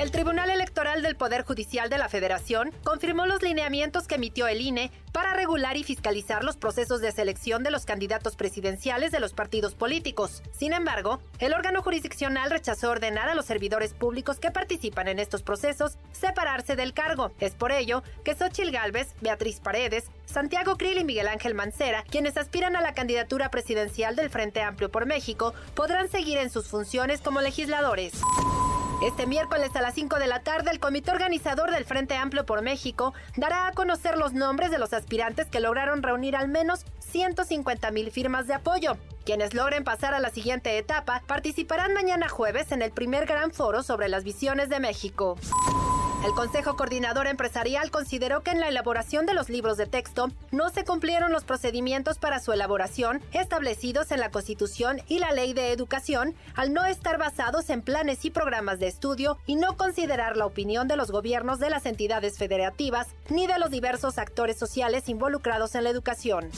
El Tribunal Electoral del Poder Judicial de la Federación confirmó los lineamientos que emitió el INE para regular y fiscalizar los procesos de selección de los candidatos presidenciales de los partidos políticos. Sin embargo, el órgano jurisdiccional rechazó ordenar a los servidores públicos que participan en estos procesos separarse del cargo. Es por ello que Xochil Gálvez, Beatriz Paredes, Santiago Krill y Miguel Ángel Mancera, quienes aspiran a la candidatura presidencial del Frente Amplio por México, podrán seguir en sus funciones como legisladores. Este miércoles a las 5 de la tarde, el comité organizador del Frente Amplio por México dará a conocer los nombres de los aspirantes que lograron reunir al menos 150 mil firmas de apoyo. Quienes logren pasar a la siguiente etapa participarán mañana jueves en el primer gran foro sobre las visiones de México. El Consejo Coordinador Empresarial consideró que en la elaboración de los libros de texto no se cumplieron los procedimientos para su elaboración establecidos en la Constitución y la Ley de Educación al no estar basados en planes y programas de estudio y no considerar la opinión de los gobiernos de las entidades federativas ni de los diversos actores sociales involucrados en la educación.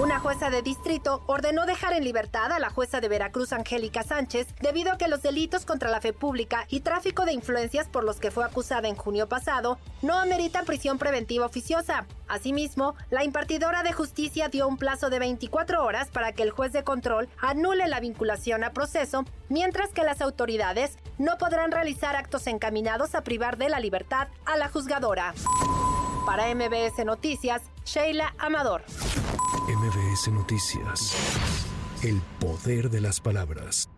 Una jueza de distrito ordenó dejar en libertad a la jueza de Veracruz Angélica Sánchez debido a que los delitos contra la fe pública y tráfico de influencias por los que fue acusada en junio pasado no ameritan prisión preventiva oficiosa. Asimismo, la impartidora de justicia dio un plazo de 24 horas para que el juez de control anule la vinculación a proceso, mientras que las autoridades no podrán realizar actos encaminados a privar de la libertad a la juzgadora. Para MBS Noticias, Sheila Amador. MBS Noticias. El poder de las palabras.